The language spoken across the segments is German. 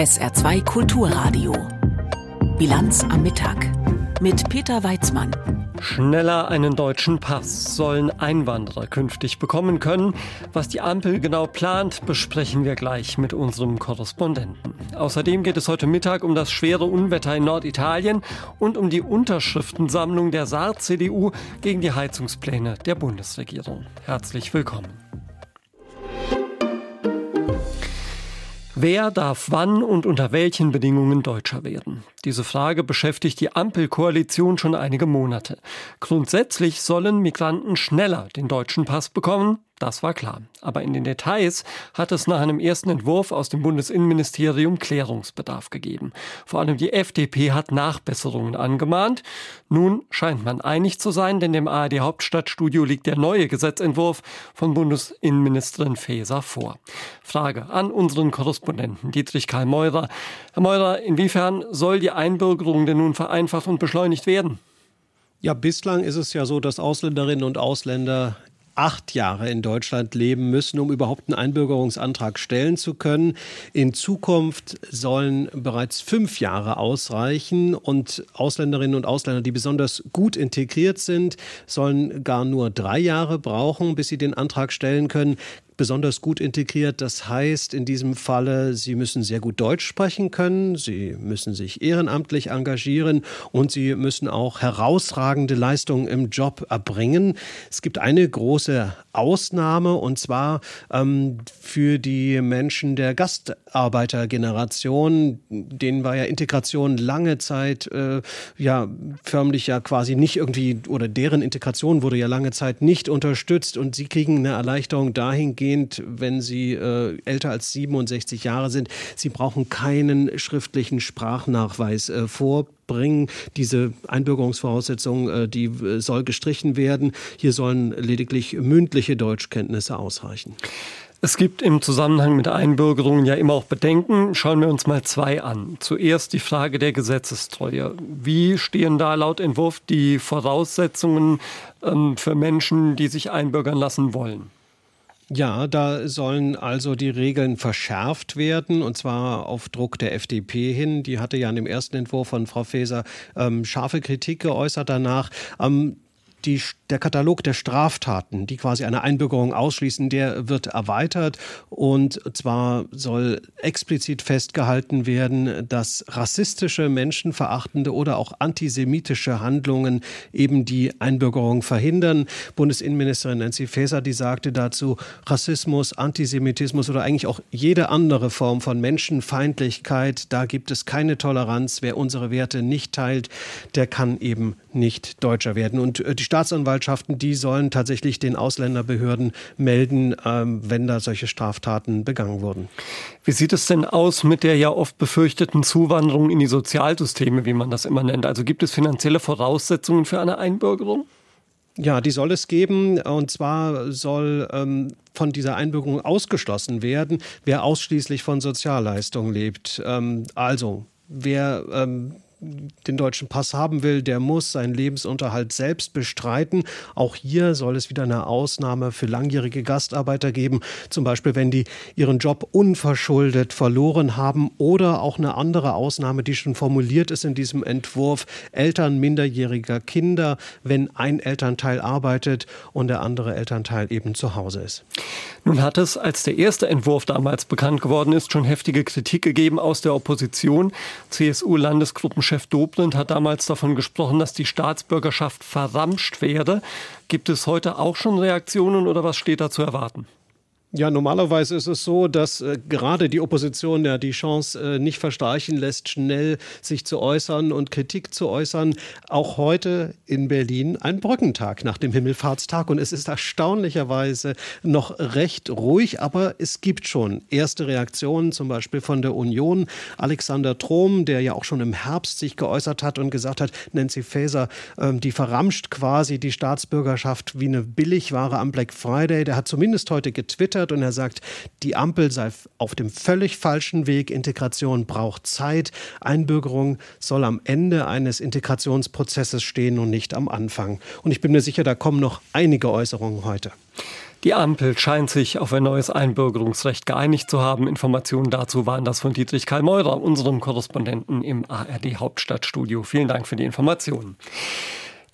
SR2 Kulturradio. Bilanz am Mittag mit Peter Weizmann. Schneller einen deutschen Pass sollen Einwanderer künftig bekommen können. Was die Ampel genau plant, besprechen wir gleich mit unserem Korrespondenten. Außerdem geht es heute Mittag um das schwere Unwetter in Norditalien und um die Unterschriftensammlung der Saar-CDU gegen die Heizungspläne der Bundesregierung. Herzlich willkommen. Wer darf wann und unter welchen Bedingungen Deutscher werden? Diese Frage beschäftigt die Ampelkoalition schon einige Monate. Grundsätzlich sollen Migranten schneller den deutschen Pass bekommen. Das war klar. Aber in den Details hat es nach einem ersten Entwurf aus dem Bundesinnenministerium Klärungsbedarf gegeben. Vor allem die FDP hat Nachbesserungen angemahnt. Nun scheint man einig zu sein, denn dem ARD Hauptstadtstudio liegt der neue Gesetzentwurf von Bundesinnenministerin Faeser vor. Frage an unseren Korrespondenten Dietrich Karl Meurer. Herr Meurer, inwiefern soll die Einbürgerung denn nun vereinfacht und beschleunigt werden? Ja, bislang ist es ja so, dass Ausländerinnen und Ausländer acht Jahre in Deutschland leben müssen, um überhaupt einen Einbürgerungsantrag stellen zu können. In Zukunft sollen bereits fünf Jahre ausreichen und Ausländerinnen und Ausländer, die besonders gut integriert sind, sollen gar nur drei Jahre brauchen, bis sie den Antrag stellen können besonders gut integriert. Das heißt in diesem Falle, Sie müssen sehr gut Deutsch sprechen können, Sie müssen sich ehrenamtlich engagieren und Sie müssen auch herausragende Leistungen im Job erbringen. Es gibt eine große Ausnahme und zwar ähm, für die Menschen der Gastarbeitergeneration, denen war ja Integration lange Zeit äh, ja förmlich ja quasi nicht irgendwie oder deren Integration wurde ja lange Zeit nicht unterstützt und sie kriegen eine Erleichterung dahingehend, dahingehend, wenn sie äh, älter als 67 Jahre sind, sie brauchen keinen schriftlichen Sprachnachweis äh, vorbringen. Diese Einbürgerungsvoraussetzung, äh, die äh, soll gestrichen werden. Hier sollen lediglich mündliche Deutschkenntnisse ausreichen. Es gibt im Zusammenhang mit Einbürgerungen ja immer auch Bedenken. Schauen wir uns mal zwei an. Zuerst die Frage der Gesetzestreue. Wie stehen da laut Entwurf die Voraussetzungen ähm, für Menschen, die sich einbürgern lassen wollen? Ja, da sollen also die Regeln verschärft werden und zwar auf Druck der FDP hin. Die hatte ja in dem ersten Entwurf von Frau Faeser ähm, scharfe Kritik geäußert danach. Ähm, die, der Katalog der Straftaten, die quasi eine Einbürgerung ausschließen, der wird erweitert. Und zwar soll explizit festgehalten werden, dass rassistische, menschenverachtende oder auch antisemitische Handlungen eben die Einbürgerung verhindern. Bundesinnenministerin Nancy Faeser, die sagte dazu, Rassismus, Antisemitismus oder eigentlich auch jede andere Form von Menschenfeindlichkeit, da gibt es keine Toleranz. Wer unsere Werte nicht teilt, der kann eben nicht Deutscher werden. Und äh, die Staatsanwaltschaften, die sollen tatsächlich den Ausländerbehörden melden, ähm, wenn da solche Straftaten begangen wurden. Wie sieht es denn aus mit der ja oft befürchteten Zuwanderung in die Sozialsysteme, wie man das immer nennt? Also gibt es finanzielle Voraussetzungen für eine Einbürgerung? Ja, die soll es geben. Und zwar soll ähm, von dieser Einbürgerung ausgeschlossen werden, wer ausschließlich von Sozialleistungen lebt. Ähm, also wer ähm, den deutschen Pass haben will, der muss seinen Lebensunterhalt selbst bestreiten. Auch hier soll es wieder eine Ausnahme für langjährige Gastarbeiter geben, zum Beispiel wenn die ihren Job unverschuldet verloren haben oder auch eine andere Ausnahme, die schon formuliert ist in diesem Entwurf, Eltern minderjähriger Kinder, wenn ein Elternteil arbeitet und der andere Elternteil eben zu Hause ist. Nun hat es, als der erste Entwurf damals bekannt geworden ist, schon heftige Kritik gegeben aus der Opposition. CSU-Landesgruppenchef Dobrindt hat damals davon gesprochen, dass die Staatsbürgerschaft verramscht werde. Gibt es heute auch schon Reaktionen oder was steht da zu erwarten? Ja, normalerweise ist es so, dass äh, gerade die Opposition ja die Chance äh, nicht verstreichen lässt, schnell sich zu äußern und Kritik zu äußern. Auch heute in Berlin ein Brückentag nach dem Himmelfahrtstag und es ist erstaunlicherweise noch recht ruhig, aber es gibt schon erste Reaktionen, zum Beispiel von der Union. Alexander Trom, der ja auch schon im Herbst sich geäußert hat und gesagt hat, Nancy Faeser, äh, die verramscht quasi die Staatsbürgerschaft wie eine Billigware am Black Friday, der hat zumindest heute getwittert, getwittert und er sagt, die Ampel sei auf dem völlig falschen Weg. Integration braucht Zeit. Einbürgerung soll am Ende eines Integrationsprozesses stehen und nicht am Anfang. Und ich bin mir sicher, da kommen noch einige Äußerungen heute. Die Ampel scheint sich auf ein neues Einbürgerungsrecht geeinigt zu haben. Informationen dazu waren das von Dietrich Karl Meurer, unserem Korrespondenten im ARD Hauptstadtstudio. Vielen Dank für die Informationen.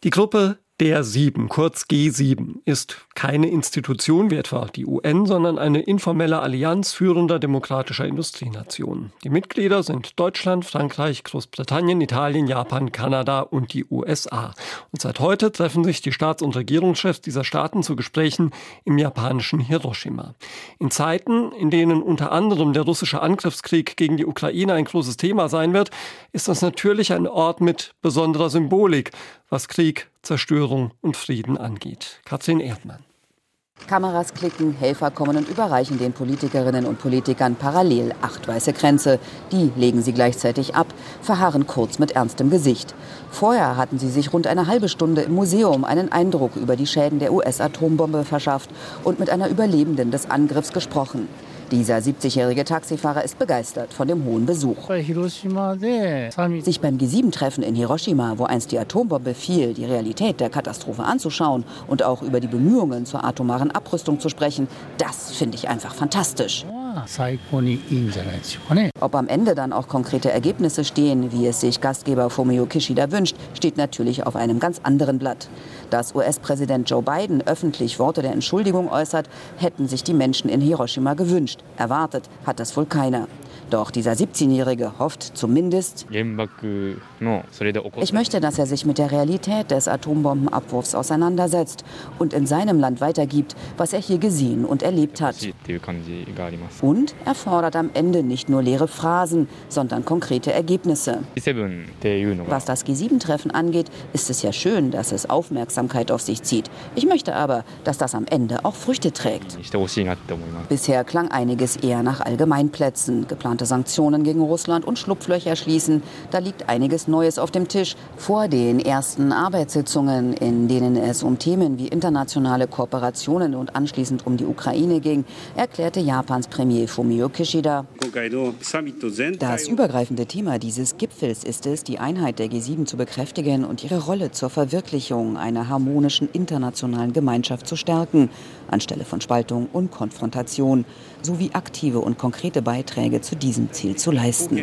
Die Gruppe der Sieben, kurz G7, ist keine Institution wie etwa die UN, sondern eine informelle Allianz führender demokratischer Industrienationen. Die Mitglieder sind Deutschland, Frankreich, Großbritannien, Italien, Japan, Kanada und die USA. Und seit heute treffen sich die Staats- und Regierungschefs dieser Staaten zu Gesprächen im japanischen Hiroshima. In Zeiten, in denen unter anderem der russische Angriffskrieg gegen die Ukraine ein großes Thema sein wird, ist das natürlich ein Ort mit besonderer Symbolik, was Krieg, Zerstörung und Frieden angeht. Katrin Erdmann. Kameras klicken, Helfer kommen und überreichen den Politikerinnen und Politikern parallel acht weiße Kränze. Die legen sie gleichzeitig ab, verharren kurz mit ernstem Gesicht. Vorher hatten sie sich rund eine halbe Stunde im Museum einen Eindruck über die Schäden der US-Atombombe verschafft und mit einer Überlebenden des Angriffs gesprochen. Dieser 70-jährige Taxifahrer ist begeistert von dem hohen Besuch. Sich beim G7-Treffen in Hiroshima, wo einst die Atombombe fiel, die Realität der Katastrophe anzuschauen und auch über die Bemühungen zur atomaren Abrüstung zu sprechen, das finde ich einfach fantastisch. Ob am Ende dann auch konkrete Ergebnisse stehen, wie es sich Gastgeber Fumio Kishida wünscht, steht natürlich auf einem ganz anderen Blatt. Dass US-Präsident Joe Biden öffentlich Worte der Entschuldigung äußert, hätten sich die Menschen in Hiroshima gewünscht. Erwartet hat das wohl keiner. Doch dieser 17-Jährige hofft zumindest, ich möchte, dass er sich mit der Realität des Atombombenabwurfs auseinandersetzt und in seinem Land weitergibt, was er hier gesehen und erlebt hat. Und er fordert am Ende nicht nur leere Phrasen, sondern konkrete Ergebnisse. Was das G7-Treffen angeht, ist es ja schön, dass es Aufmerksamkeit auf sich zieht. Ich möchte aber, dass das am Ende auch Früchte trägt. Bisher klang einiges eher nach Allgemeinplätzen. Geplante Sanktionen gegen Russland und Schlupflöcher schließen. Da liegt einiges Neues auf dem Tisch. Vor den ersten Arbeitssitzungen, in denen es um Themen wie internationale Kooperationen und anschließend um die Ukraine ging, erklärte Japans Premier Fumio Kishida. Das übergreifende Thema dieses Gipfels ist es, die Einheit der G7 zu bekräftigen und ihre Rolle zur Verwirklichung einer harmonischen internationalen Gemeinschaft zu stärken, anstelle von Spaltung und Konfrontation, sowie aktive und konkrete Beiträge zu diesem Ziel zu leisten.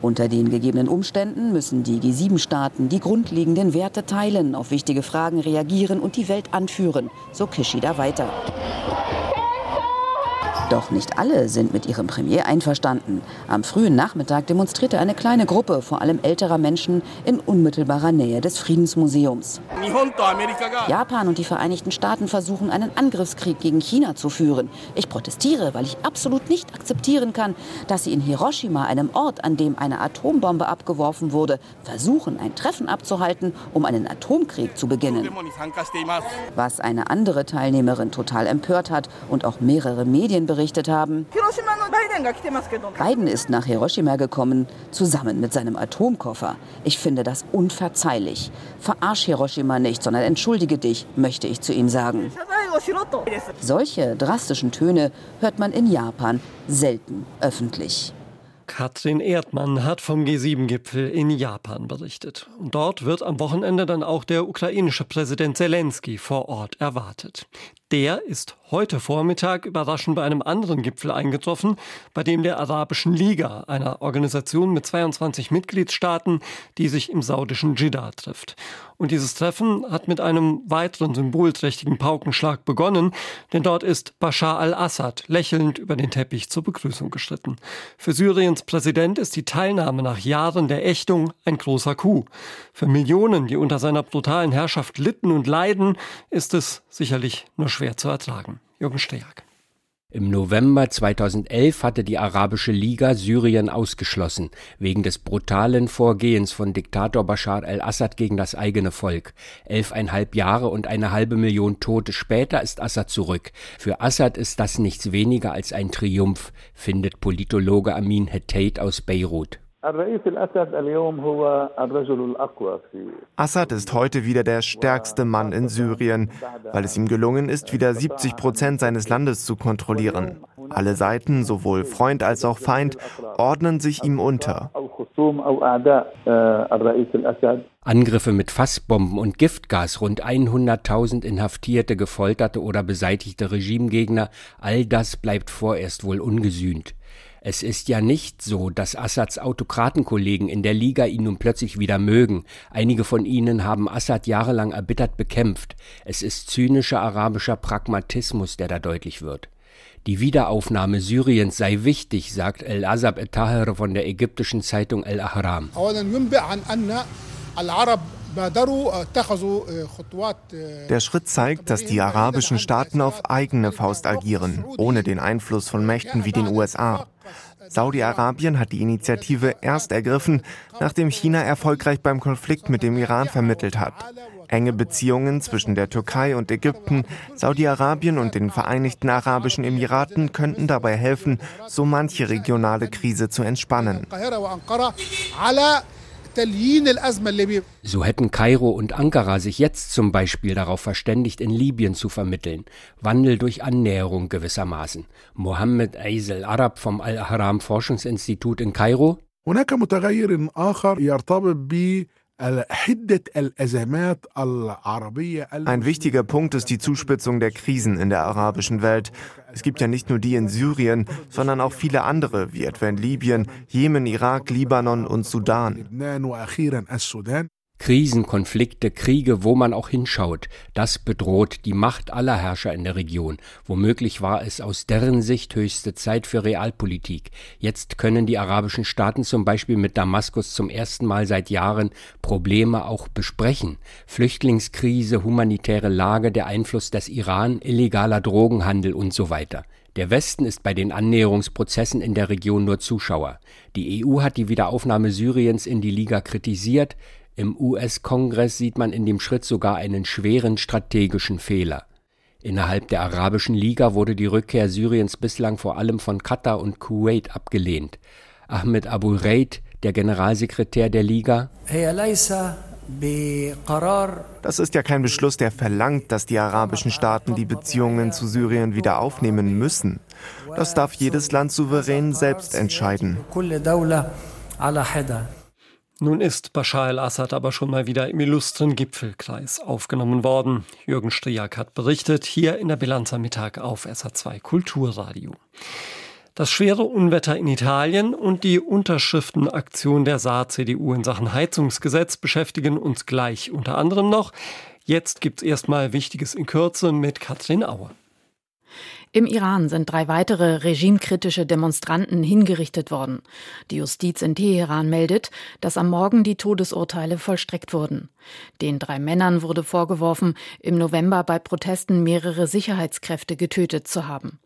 Unter den gegebenen Umständen müssen die G7-Staaten die grundlegenden Werte teilen, auf wichtige Fragen reagieren und die Welt anführen, so Kishida weiter. Doch nicht alle sind mit ihrem Premier einverstanden. Am frühen Nachmittag demonstrierte eine kleine Gruppe, vor allem älterer Menschen, in unmittelbarer Nähe des Friedensmuseums. Japan und die Vereinigten Staaten versuchen, einen Angriffskrieg gegen China zu führen. Ich protestiere, weil ich absolut nicht akzeptieren kann, dass sie in Hiroshima, einem Ort, an dem eine Atombombe abgeworfen wurde, versuchen, ein Treffen abzuhalten, um einen Atomkrieg zu beginnen. Was eine andere Teilnehmerin total empört hat und auch mehrere Medien berichten, berichtet haben. Biden ist nach Hiroshima gekommen, zusammen mit seinem Atomkoffer. Ich finde das unverzeihlich. Verarsch Hiroshima nicht, sondern entschuldige dich, möchte ich zu ihm sagen. Solche drastischen Töne hört man in Japan selten öffentlich. Katrin Erdmann hat vom G7-Gipfel in Japan berichtet. Und dort wird am Wochenende dann auch der ukrainische Präsident Zelensky vor Ort erwartet. Der ist heute Vormittag überraschend bei einem anderen Gipfel eingetroffen, bei dem der Arabischen Liga, einer Organisation mit 22 Mitgliedstaaten, die sich im saudischen Jeddah trifft. Und dieses Treffen hat mit einem weiteren symbolträchtigen Paukenschlag begonnen, denn dort ist Bashar al-Assad lächelnd über den Teppich zur Begrüßung geschritten. Für Syriens Präsident ist die Teilnahme nach Jahren der Ächtung ein großer Coup. Für Millionen, die unter seiner brutalen Herrschaft litten und leiden, ist es sicherlich nur schwer zu ertragen. Jürgen Steag. Im November 2011 hatte die Arabische Liga Syrien ausgeschlossen, wegen des brutalen Vorgehens von Diktator Bashar al-Assad gegen das eigene Volk. Elfeinhalb Jahre und eine halbe Million Tote später ist Assad zurück. Für Assad ist das nichts weniger als ein Triumph, findet Politologe Amin Hettate aus Beirut. Assad ist heute wieder der stärkste Mann in Syrien, weil es ihm gelungen ist, wieder 70 Prozent seines Landes zu kontrollieren. Alle Seiten, sowohl Freund als auch Feind, ordnen sich ihm unter. Angriffe mit Fassbomben und Giftgas, rund 100.000 inhaftierte, gefolterte oder beseitigte Regimegegner, all das bleibt vorerst wohl ungesühnt. Es ist ja nicht so, dass Assads Autokratenkollegen in der Liga ihn nun plötzlich wieder mögen. Einige von ihnen haben Assad jahrelang erbittert bekämpft. Es ist zynischer arabischer Pragmatismus, der da deutlich wird. Die Wiederaufnahme Syriens sei wichtig, sagt El-Azab et-Tahir von der ägyptischen Zeitung El-Ahram. Der Schritt zeigt, dass die arabischen Staaten auf eigene Faust agieren, ohne den Einfluss von Mächten wie den USA. Saudi-Arabien hat die Initiative erst ergriffen, nachdem China erfolgreich beim Konflikt mit dem Iran vermittelt hat. Enge Beziehungen zwischen der Türkei und Ägypten, Saudi-Arabien und den Vereinigten Arabischen Emiraten könnten dabei helfen, so manche regionale Krise zu entspannen. So hätten Kairo und Ankara sich jetzt zum Beispiel darauf verständigt, in Libyen zu vermitteln. Wandel durch Annäherung gewissermaßen. Mohammed Aisel Arab vom Al-Haram Forschungsinstitut in Kairo. هناك متغير آخر يرتبط ein wichtiger Punkt ist die Zuspitzung der Krisen in der arabischen Welt. Es gibt ja nicht nur die in Syrien, sondern auch viele andere, wie etwa in Libyen, Jemen, Irak, Libanon und Sudan. Krisen, Konflikte, Kriege, wo man auch hinschaut, das bedroht die Macht aller Herrscher in der Region. Womöglich war es aus deren Sicht höchste Zeit für Realpolitik. Jetzt können die arabischen Staaten zum Beispiel mit Damaskus zum ersten Mal seit Jahren Probleme auch besprechen. Flüchtlingskrise, humanitäre Lage, der Einfluss des Iran, illegaler Drogenhandel und so weiter. Der Westen ist bei den Annäherungsprozessen in der Region nur Zuschauer. Die EU hat die Wiederaufnahme Syriens in die Liga kritisiert. Im US-Kongress sieht man in dem Schritt sogar einen schweren strategischen Fehler. Innerhalb der Arabischen Liga wurde die Rückkehr Syriens bislang vor allem von Katar und Kuwait abgelehnt. Ahmed Abu Reid, der Generalsekretär der Liga. Das ist ja kein Beschluss, der verlangt, dass die arabischen Staaten die Beziehungen zu Syrien wieder aufnehmen müssen. Das darf jedes Land souverän selbst entscheiden. Nun ist Bashar al-Assad aber schon mal wieder im illustren Gipfelkreis aufgenommen worden. Jürgen Striak hat berichtet, hier in der Bilanz am Mittag auf SA2 Kulturradio. Das schwere Unwetter in Italien und die Unterschriftenaktion der Saar-CDU in Sachen Heizungsgesetz beschäftigen uns gleich unter anderem noch. Jetzt gibt's erstmal Wichtiges in Kürze mit Katrin Auer. Im Iran sind drei weitere regimekritische Demonstranten hingerichtet worden. Die Justiz in Teheran meldet, dass am Morgen die Todesurteile vollstreckt wurden. Den drei Männern wurde vorgeworfen, im November bei Protesten mehrere Sicherheitskräfte getötet zu haben.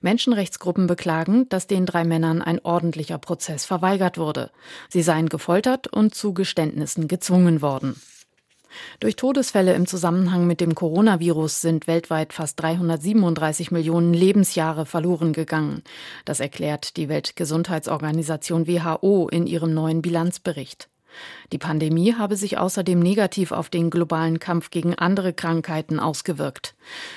Menschenrechtsgruppen beklagen, dass den drei Männern ein ordentlicher Prozess verweigert wurde. Sie seien gefoltert und zu Geständnissen gezwungen worden. Durch Todesfälle im Zusammenhang mit dem Coronavirus sind weltweit fast 337 Millionen Lebensjahre verloren gegangen. Das erklärt die Weltgesundheitsorganisation WHO in ihrem neuen Bilanzbericht. Die Pandemie habe sich außerdem negativ auf den globalen Kampf gegen andere Krankheiten ausgewirkt.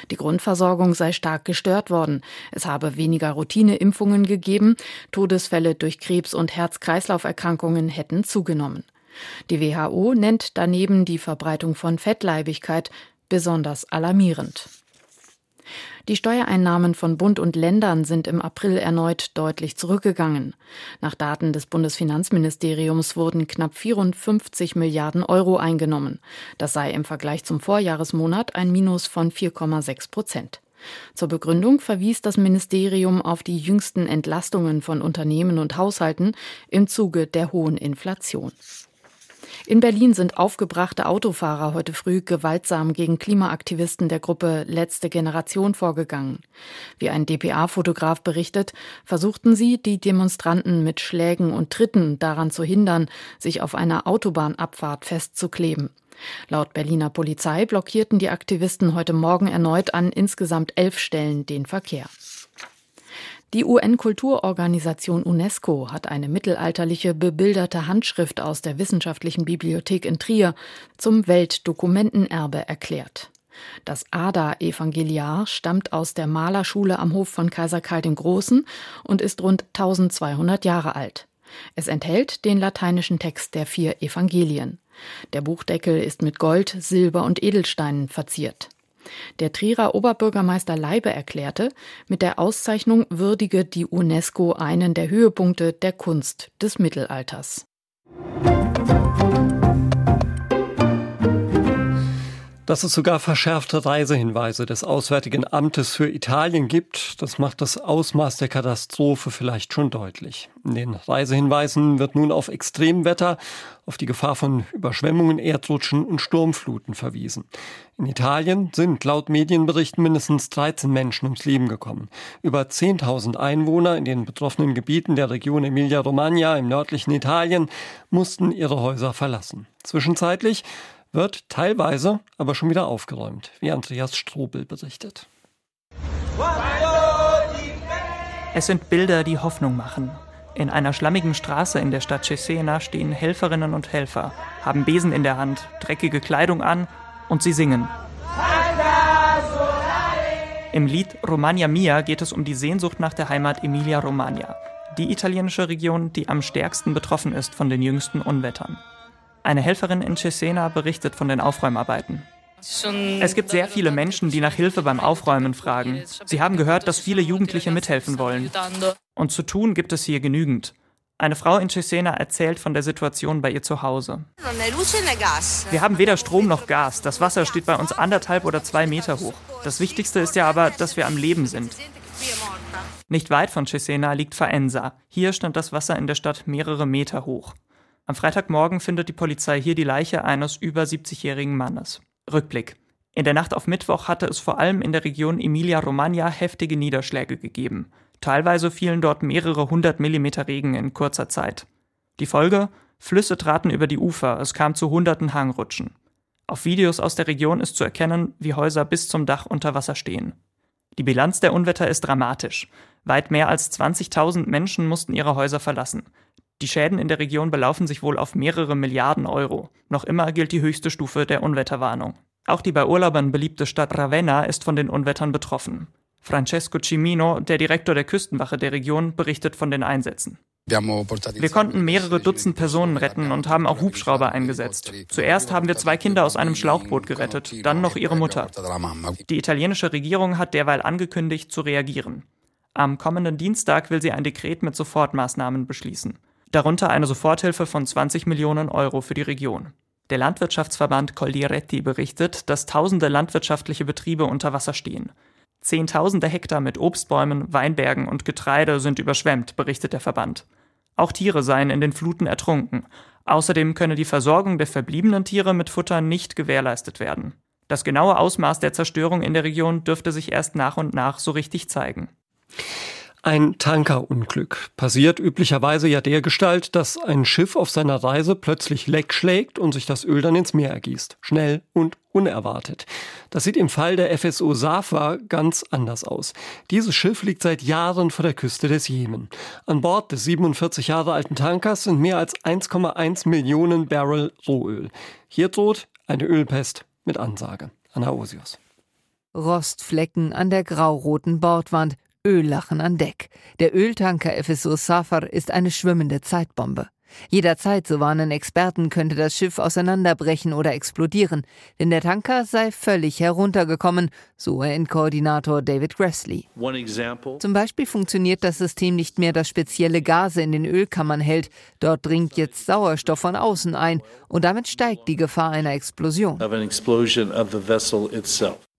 Die Grundversorgung sei stark gestört worden. Es habe weniger Routineimpfungen gegeben. Todesfälle durch Krebs- und Herz-Kreislauf-Erkrankungen hätten zugenommen. Die WHO nennt daneben die Verbreitung von Fettleibigkeit besonders alarmierend. Die Steuereinnahmen von Bund und Ländern sind im April erneut deutlich zurückgegangen. Nach Daten des Bundesfinanzministeriums wurden knapp 54 Milliarden Euro eingenommen. Das sei im Vergleich zum Vorjahresmonat ein Minus von 4,6 Prozent. Zur Begründung verwies das Ministerium auf die jüngsten Entlastungen von Unternehmen und Haushalten im Zuge der hohen Inflation. In Berlin sind aufgebrachte Autofahrer heute früh gewaltsam gegen Klimaaktivisten der Gruppe Letzte Generation vorgegangen. Wie ein dpa-Fotograf berichtet, versuchten sie, die Demonstranten mit Schlägen und Tritten daran zu hindern, sich auf einer Autobahnabfahrt festzukleben. Laut Berliner Polizei blockierten die Aktivisten heute Morgen erneut an insgesamt elf Stellen den Verkehr. Die UN-Kulturorganisation UNESCO hat eine mittelalterliche bebilderte Handschrift aus der Wissenschaftlichen Bibliothek in Trier zum Weltdokumentenerbe erklärt. Das Ada-Evangeliar stammt aus der Malerschule am Hof von Kaiser Karl dem Großen und ist rund 1200 Jahre alt. Es enthält den lateinischen Text der vier Evangelien. Der Buchdeckel ist mit Gold, Silber und Edelsteinen verziert. Der Trierer Oberbürgermeister Leibe erklärte, mit der Auszeichnung würdige die UNESCO einen der Höhepunkte der Kunst des Mittelalters. Dass es sogar verschärfte Reisehinweise des Auswärtigen Amtes für Italien gibt, das macht das Ausmaß der Katastrophe vielleicht schon deutlich. In den Reisehinweisen wird nun auf Extremwetter, auf die Gefahr von Überschwemmungen, Erdrutschen und Sturmfluten verwiesen. In Italien sind laut Medienberichten mindestens 13 Menschen ums Leben gekommen. Über 10.000 Einwohner in den betroffenen Gebieten der Region Emilia-Romagna im nördlichen Italien mussten ihre Häuser verlassen. Zwischenzeitlich wird teilweise aber schon wieder aufgeräumt, wie Andreas Strobel berichtet. Es sind Bilder, die Hoffnung machen. In einer schlammigen Straße in der Stadt Cesena stehen Helferinnen und Helfer, haben Besen in der Hand, dreckige Kleidung an und sie singen. Im Lied Romagna Mia geht es um die Sehnsucht nach der Heimat Emilia-Romagna, die italienische Region, die am stärksten betroffen ist von den jüngsten Unwettern. Eine Helferin in Cesena berichtet von den Aufräumarbeiten. Es gibt sehr viele Menschen, die nach Hilfe beim Aufräumen fragen. Sie haben gehört, dass viele Jugendliche mithelfen wollen. Und zu tun gibt es hier genügend. Eine Frau in Cesena erzählt von der Situation bei ihr zu Hause. Wir haben weder Strom noch Gas. Das Wasser steht bei uns anderthalb oder zwei Meter hoch. Das Wichtigste ist ja aber, dass wir am Leben sind. Nicht weit von Cesena liegt Faenza. Hier stand das Wasser in der Stadt mehrere Meter hoch. Am Freitagmorgen findet die Polizei hier die Leiche eines über 70-jährigen Mannes. Rückblick. In der Nacht auf Mittwoch hatte es vor allem in der Region Emilia-Romagna heftige Niederschläge gegeben. Teilweise fielen dort mehrere hundert Millimeter Regen in kurzer Zeit. Die Folge? Flüsse traten über die Ufer, es kam zu hunderten Hangrutschen. Auf Videos aus der Region ist zu erkennen, wie Häuser bis zum Dach unter Wasser stehen. Die Bilanz der Unwetter ist dramatisch. Weit mehr als 20.000 Menschen mussten ihre Häuser verlassen. Die Schäden in der Region belaufen sich wohl auf mehrere Milliarden Euro. Noch immer gilt die höchste Stufe der Unwetterwarnung. Auch die bei Urlaubern beliebte Stadt Ravenna ist von den Unwettern betroffen. Francesco Cimino, der Direktor der Küstenwache der Region, berichtet von den Einsätzen. Wir konnten mehrere Dutzend Personen retten und haben auch Hubschrauber eingesetzt. Zuerst haben wir zwei Kinder aus einem Schlauchboot gerettet, dann noch ihre Mutter. Die italienische Regierung hat derweil angekündigt, zu reagieren. Am kommenden Dienstag will sie ein Dekret mit Sofortmaßnahmen beschließen darunter eine Soforthilfe von 20 Millionen Euro für die Region. Der Landwirtschaftsverband Coldiretti berichtet, dass tausende landwirtschaftliche Betriebe unter Wasser stehen. Zehntausende Hektar mit Obstbäumen, Weinbergen und Getreide sind überschwemmt, berichtet der Verband. Auch Tiere seien in den Fluten ertrunken. Außerdem könne die Versorgung der verbliebenen Tiere mit Futter nicht gewährleistet werden. Das genaue Ausmaß der Zerstörung in der Region dürfte sich erst nach und nach so richtig zeigen. Ein Tankerunglück passiert üblicherweise ja dergestalt, dass ein Schiff auf seiner Reise plötzlich leck schlägt und sich das Öl dann ins Meer ergießt. Schnell und unerwartet. Das sieht im Fall der FSO Safa ganz anders aus. Dieses Schiff liegt seit Jahren vor der Küste des Jemen. An Bord des 47 Jahre alten Tankers sind mehr als 1,1 Millionen Barrel Rohöl. Hier droht eine Ölpest mit Ansage. Anna Osius. Rostflecken an der grauroten Bordwand, Öllachen an Deck. Der Öltanker FSO Safar ist eine schwimmende Zeitbombe. Jederzeit, so warnen Experten, könnte das Schiff auseinanderbrechen oder explodieren, denn der Tanker sei völlig heruntergekommen, so UN-Koordinator David Grassley. Zum Beispiel funktioniert das System nicht mehr, das spezielle Gase in den Ölkammern hält. Dort dringt jetzt Sauerstoff von außen ein und damit steigt die Gefahr einer Explosion.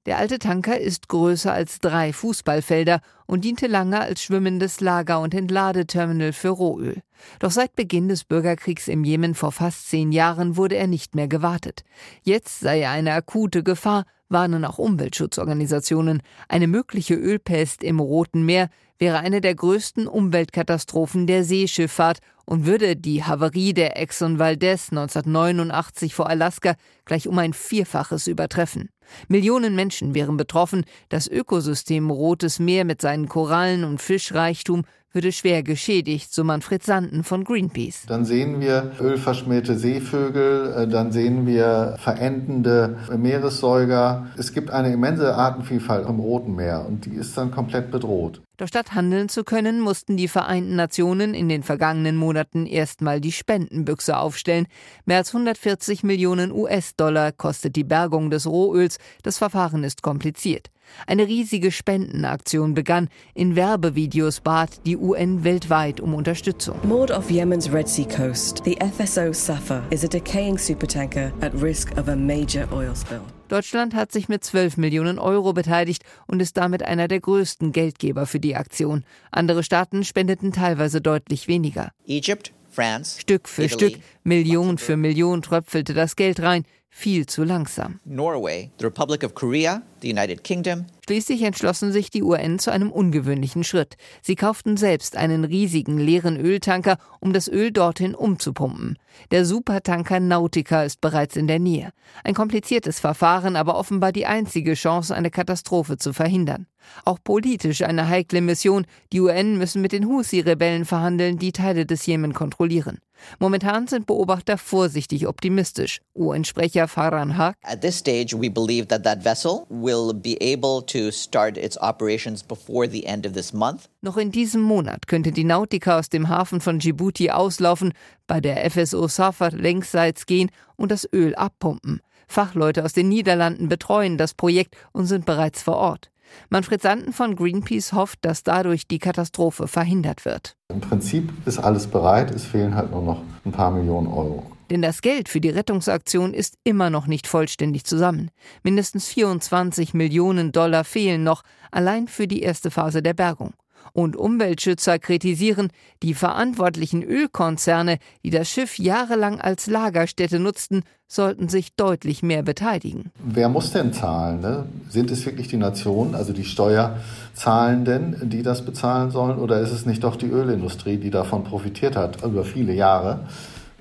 Der alte Tanker ist größer als drei Fußballfelder und diente lange als schwimmendes Lager- und Entladeterminal für Rohöl. Doch seit Beginn des Bürgerkriegs im Jemen vor fast zehn Jahren wurde er nicht mehr gewartet. Jetzt sei er eine akute Gefahr, warnen auch Umweltschutzorganisationen. Eine mögliche Ölpest im Roten Meer wäre eine der größten Umweltkatastrophen der Seeschifffahrt und würde die Havarie der Exxon Valdez 1989 vor Alaska gleich um ein Vierfaches übertreffen. Millionen Menschen wären betroffen, das Ökosystem Rotes Meer mit seinen Korallen und Fischreichtum würde schwer geschädigt, so Manfred Sanden von Greenpeace. Dann sehen wir ölverschmierte Seevögel, äh, dann sehen wir verendende Meeressäuger. Es gibt eine immense Artenvielfalt im Roten Meer und die ist dann komplett bedroht. Doch statt handeln zu können, mussten die Vereinten Nationen in den vergangenen Monaten erstmal die Spendenbüchse aufstellen. Mehr als 140 Millionen US-Dollar kostet die Bergung des Rohöls. Das Verfahren ist kompliziert. Eine riesige Spendenaktion begann. In Werbevideos bat die UN weltweit um Unterstützung. Moored off Yemen's Red Sea coast, the FSO Safa is a decaying supertanker at risk of a major oil spill. Deutschland hat sich mit 12 Millionen Euro beteiligt und ist damit einer der größten Geldgeber für die Aktion. Andere Staaten spendeten teilweise deutlich weniger. Egypt, France, Stück für Italy, Stück, Million für Million tröpfelte das Geld rein, viel zu langsam. Norway, the Republic of Korea, the United Kingdom, Schließlich entschlossen sich die UN zu einem ungewöhnlichen Schritt. Sie kauften selbst einen riesigen leeren Öltanker, um das Öl dorthin umzupumpen. Der Supertanker Nautica ist bereits in der Nähe. Ein kompliziertes Verfahren, aber offenbar die einzige Chance, eine Katastrophe zu verhindern. Auch politisch eine heikle Mission. Die UN müssen mit den Husi-Rebellen verhandeln, die Teile des Jemen kontrollieren. Momentan sind Beobachter vorsichtig optimistisch. UN-Sprecher Farhan Haq. At this stage, we believe that that vessel will be able to start its operations before the end of this month. Noch in diesem Monat könnte die Nautica aus dem Hafen von Djibouti auslaufen, bei der FSO Safar längsseits gehen und das Öl abpumpen. Fachleute aus den Niederlanden betreuen das Projekt und sind bereits vor Ort. Manfred Sanden von Greenpeace hofft, dass dadurch die Katastrophe verhindert wird. Im Prinzip ist alles bereit, es fehlen halt nur noch ein paar Millionen Euro. Denn das Geld für die Rettungsaktion ist immer noch nicht vollständig zusammen. Mindestens 24 Millionen Dollar fehlen noch, allein für die erste Phase der Bergung. Und Umweltschützer kritisieren, die verantwortlichen Ölkonzerne, die das Schiff jahrelang als Lagerstätte nutzten, sollten sich deutlich mehr beteiligen. Wer muss denn zahlen? Ne? Sind es wirklich die Nationen, also die Steuerzahlenden, die das bezahlen sollen? Oder ist es nicht doch die Ölindustrie, die davon profitiert hat über viele Jahre?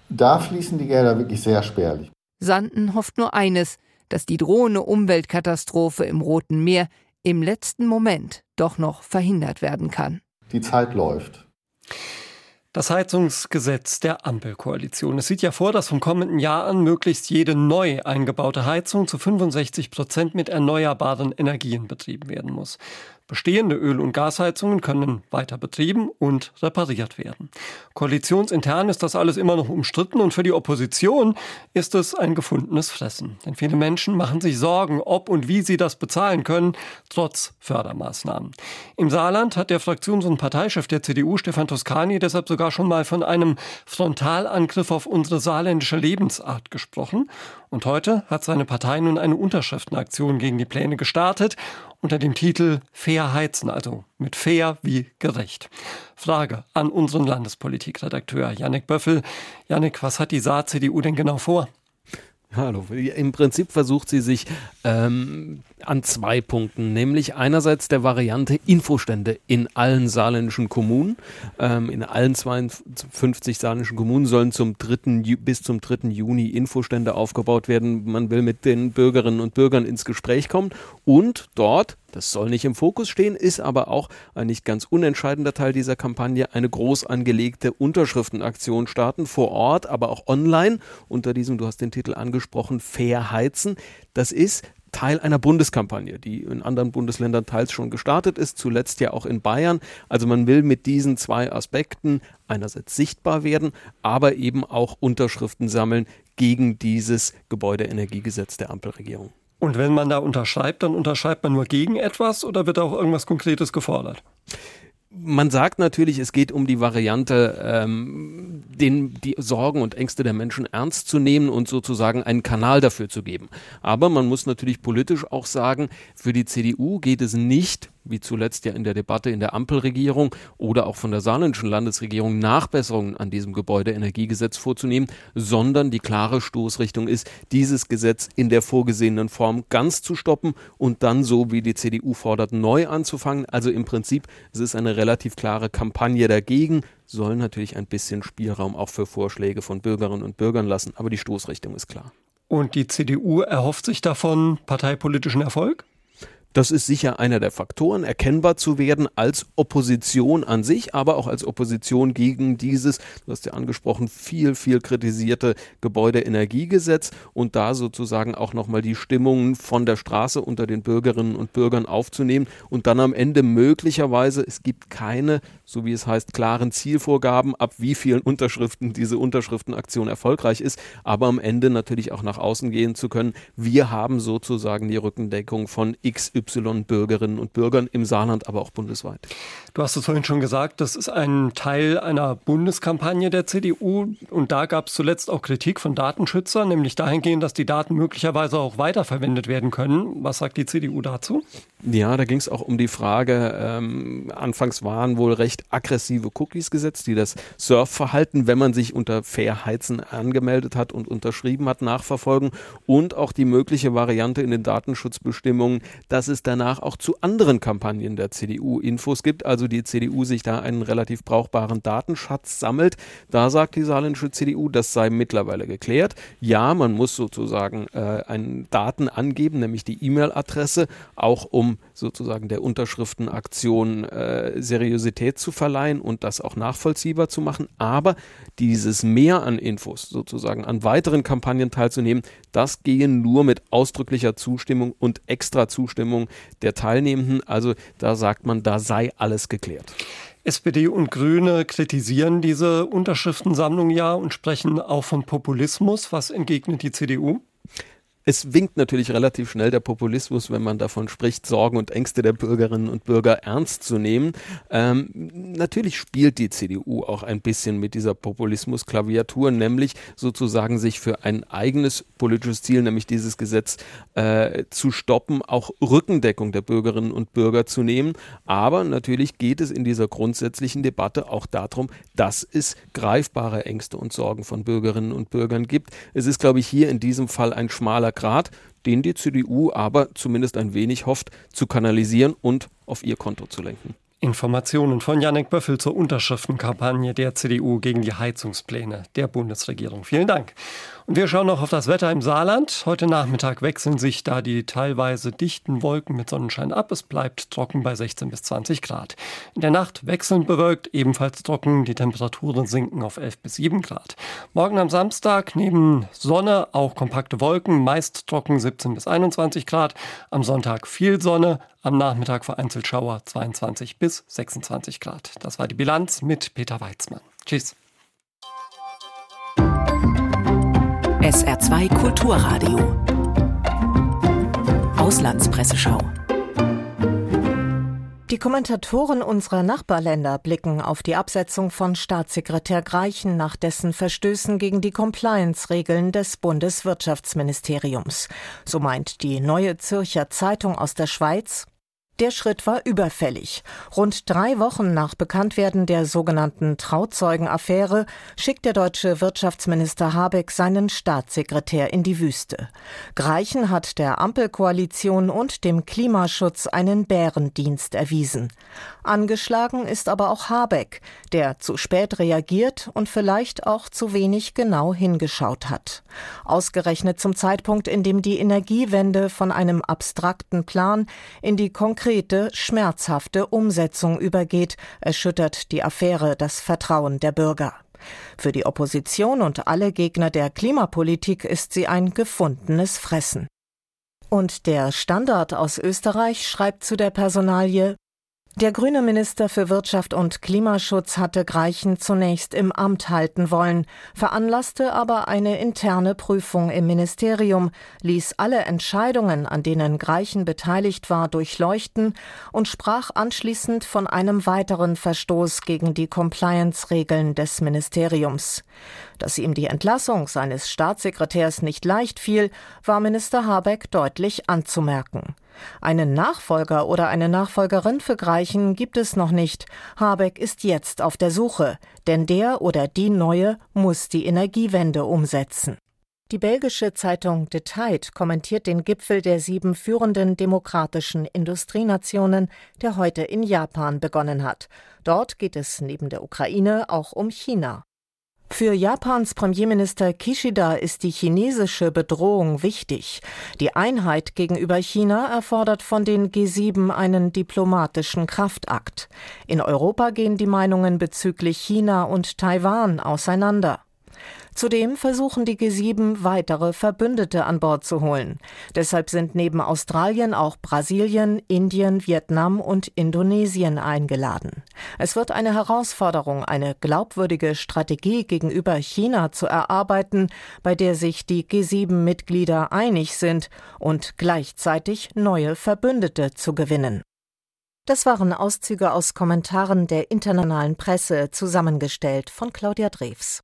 Da fließen die Gelder wirklich sehr spärlich. Sanden hofft nur eines, dass die drohende Umweltkatastrophe im Roten Meer im letzten Moment doch noch verhindert werden kann. Die Zeit läuft. Das Heizungsgesetz der Ampelkoalition. Es sieht ja vor, dass vom kommenden Jahr an möglichst jede neu eingebaute Heizung zu 65 Prozent mit erneuerbaren Energien betrieben werden muss. Bestehende Öl- und Gasheizungen können weiter betrieben und repariert werden. Koalitionsintern ist das alles immer noch umstritten und für die Opposition ist es ein gefundenes Fressen. Denn viele Menschen machen sich Sorgen, ob und wie sie das bezahlen können, trotz Fördermaßnahmen. Im Saarland hat der Fraktions- und Parteichef der CDU, Stefan Toscani, deshalb sogar schon mal von einem Frontalangriff auf unsere saarländische Lebensart gesprochen. Und heute hat seine Partei nun eine Unterschriftenaktion gegen die Pläne gestartet unter dem Titel Fair heizen, also mit fair wie gerecht. Frage an unseren Landespolitikredakteur Jannik Böffel. Jannik, was hat die Saar-CDU denn genau vor? Hallo. Im Prinzip versucht sie sich ähm, an zwei Punkten, nämlich einerseits der Variante Infostände in allen saarländischen Kommunen. Ähm, in allen 52 saarländischen Kommunen sollen zum 3. bis zum 3. Juni Infostände aufgebaut werden. Man will mit den Bürgerinnen und Bürgern ins Gespräch kommen und dort das soll nicht im Fokus stehen, ist aber auch ein nicht ganz unentscheidender Teil dieser Kampagne, eine groß angelegte Unterschriftenaktion starten, vor Ort, aber auch online, unter diesem, du hast den Titel angesprochen, Fair Heizen. Das ist Teil einer Bundeskampagne, die in anderen Bundesländern teils schon gestartet ist, zuletzt ja auch in Bayern. Also man will mit diesen zwei Aspekten einerseits sichtbar werden, aber eben auch Unterschriften sammeln gegen dieses Gebäudeenergiegesetz der Ampelregierung. Und wenn man da unterschreibt, dann unterschreibt man nur gegen etwas oder wird auch irgendwas Konkretes gefordert? Man sagt natürlich, es geht um die Variante, ähm, den, die Sorgen und Ängste der Menschen ernst zu nehmen und sozusagen einen Kanal dafür zu geben. Aber man muss natürlich politisch auch sagen, für die CDU geht es nicht wie zuletzt ja in der Debatte in der Ampelregierung oder auch von der saarländischen Landesregierung Nachbesserungen an diesem Gebäudeenergiegesetz vorzunehmen, sondern die klare Stoßrichtung ist, dieses Gesetz in der vorgesehenen Form ganz zu stoppen und dann so, wie die CDU fordert, neu anzufangen. Also im Prinzip, es ist eine relativ klare Kampagne dagegen, soll natürlich ein bisschen Spielraum auch für Vorschläge von Bürgerinnen und Bürgern lassen, aber die Stoßrichtung ist klar. Und die CDU erhofft sich davon parteipolitischen Erfolg? Das ist sicher einer der Faktoren, erkennbar zu werden als Opposition an sich, aber auch als Opposition gegen dieses, du hast ja angesprochen, viel, viel kritisierte Gebäudeenergiegesetz und da sozusagen auch nochmal die Stimmungen von der Straße unter den Bürgerinnen und Bürgern aufzunehmen und dann am Ende möglicherweise, es gibt keine, so wie es heißt, klaren Zielvorgaben, ab wie vielen Unterschriften diese Unterschriftenaktion erfolgreich ist, aber am Ende natürlich auch nach außen gehen zu können. Wir haben sozusagen die Rückendeckung von XY Bürgerinnen und Bürgern im Saarland, aber auch bundesweit. Du hast es vorhin schon gesagt, das ist ein Teil einer Bundeskampagne der CDU und da gab es zuletzt auch Kritik von Datenschützern, nämlich dahingehend, dass die Daten möglicherweise auch weiterverwendet werden können. Was sagt die CDU dazu? Ja, da ging es auch um die Frage, ähm, anfangs waren wohl recht aggressive Cookies gesetzt, die das Surfverhalten, wenn man sich unter Fairheizen angemeldet hat und unterschrieben hat, nachverfolgen und auch die mögliche Variante in den Datenschutzbestimmungen, dass es danach auch zu anderen Kampagnen der CDU Infos gibt, also die CDU sich da einen relativ brauchbaren Datenschatz sammelt. Da sagt die saarländische CDU, das sei mittlerweile geklärt. Ja, man muss sozusagen äh, einen Daten angeben, nämlich die E-Mail-Adresse, auch um sozusagen der Unterschriftenaktion äh, Seriosität zu verleihen und das auch nachvollziehbar zu machen. Aber dieses Mehr an Infos, sozusagen an weiteren Kampagnen teilzunehmen, das gehe nur mit ausdrücklicher Zustimmung und extra Zustimmung der Teilnehmenden. Also da sagt man, da sei alles geklärt. SPD und Grüne kritisieren diese Unterschriftensammlung ja und sprechen auch von Populismus. Was entgegnet die CDU? Es winkt natürlich relativ schnell der Populismus, wenn man davon spricht, Sorgen und Ängste der Bürgerinnen und Bürger ernst zu nehmen. Ähm, natürlich spielt die CDU auch ein bisschen mit dieser Populismus-Klaviatur, nämlich sozusagen sich für ein eigenes politisches Ziel, nämlich dieses Gesetz äh, zu stoppen, auch Rückendeckung der Bürgerinnen und Bürger zu nehmen. Aber natürlich geht es in dieser grundsätzlichen Debatte auch darum, dass es greifbare Ängste und Sorgen von Bürgerinnen und Bürgern gibt. Es ist, glaube ich, hier in diesem Fall ein schmaler Grad, den die CDU aber zumindest ein wenig hofft zu kanalisieren und auf ihr Konto zu lenken. Informationen von Janek Böffel zur Unterschriftenkampagne der CDU gegen die Heizungspläne der Bundesregierung. Vielen Dank. Und wir schauen noch auf das Wetter im Saarland. Heute Nachmittag wechseln sich da die teilweise dichten Wolken mit Sonnenschein ab. Es bleibt trocken bei 16 bis 20 Grad. In der Nacht wechselnd bewölkt, ebenfalls trocken. Die Temperaturen sinken auf 11 bis 7 Grad. Morgen am Samstag neben Sonne auch kompakte Wolken, meist trocken 17 bis 21 Grad. Am Sonntag viel Sonne, am Nachmittag vereinzelt Schauer 22 bis 26 Grad. Das war die Bilanz mit Peter Weizmann. Tschüss. SR2 Kulturradio. Auslandspresseschau. Die Kommentatoren unserer Nachbarländer blicken auf die Absetzung von Staatssekretär Greichen nach dessen Verstößen gegen die Compliance-Regeln des Bundeswirtschaftsministeriums. So meint die Neue Zürcher Zeitung aus der Schweiz, der Schritt war überfällig. Rund drei Wochen nach Bekanntwerden der sogenannten Trauzeugenaffäre schickt der deutsche Wirtschaftsminister Habeck seinen Staatssekretär in die Wüste. Greichen hat der Ampelkoalition und dem Klimaschutz einen Bärendienst erwiesen. Angeschlagen ist aber auch Habeck, der zu spät reagiert und vielleicht auch zu wenig genau hingeschaut hat. Ausgerechnet zum Zeitpunkt, in dem die Energiewende von einem abstrakten Plan in die konkrete schmerzhafte Umsetzung übergeht, erschüttert die Affäre das Vertrauen der Bürger. Für die Opposition und alle Gegner der Klimapolitik ist sie ein gefundenes Fressen. Und der Standard aus Österreich schreibt zu der Personalie der grüne Minister für Wirtschaft und Klimaschutz hatte Greichen zunächst im Amt halten wollen, veranlasste aber eine interne Prüfung im Ministerium, ließ alle Entscheidungen, an denen Greichen beteiligt war, durchleuchten und sprach anschließend von einem weiteren Verstoß gegen die Compliance-Regeln des Ministeriums. Dass ihm die Entlassung seines Staatssekretärs nicht leicht fiel, war Minister Habeck deutlich anzumerken. Einen Nachfolger oder eine Nachfolgerin für Greichen gibt es noch nicht. Habeck ist jetzt auf der Suche, denn der oder die Neue muss die Energiewende umsetzen. Die belgische Zeitung The Tide kommentiert den Gipfel der sieben führenden demokratischen Industrienationen, der heute in Japan begonnen hat. Dort geht es neben der Ukraine auch um China. Für Japans Premierminister Kishida ist die chinesische Bedrohung wichtig. Die Einheit gegenüber China erfordert von den G7 einen diplomatischen Kraftakt. In Europa gehen die Meinungen bezüglich China und Taiwan auseinander. Zudem versuchen die G7 weitere Verbündete an Bord zu holen. Deshalb sind neben Australien auch Brasilien, Indien, Vietnam und Indonesien eingeladen. Es wird eine Herausforderung, eine glaubwürdige Strategie gegenüber China zu erarbeiten, bei der sich die G7-Mitglieder einig sind und gleichzeitig neue Verbündete zu gewinnen. Das waren Auszüge aus Kommentaren der internationalen Presse, zusammengestellt von Claudia Drews.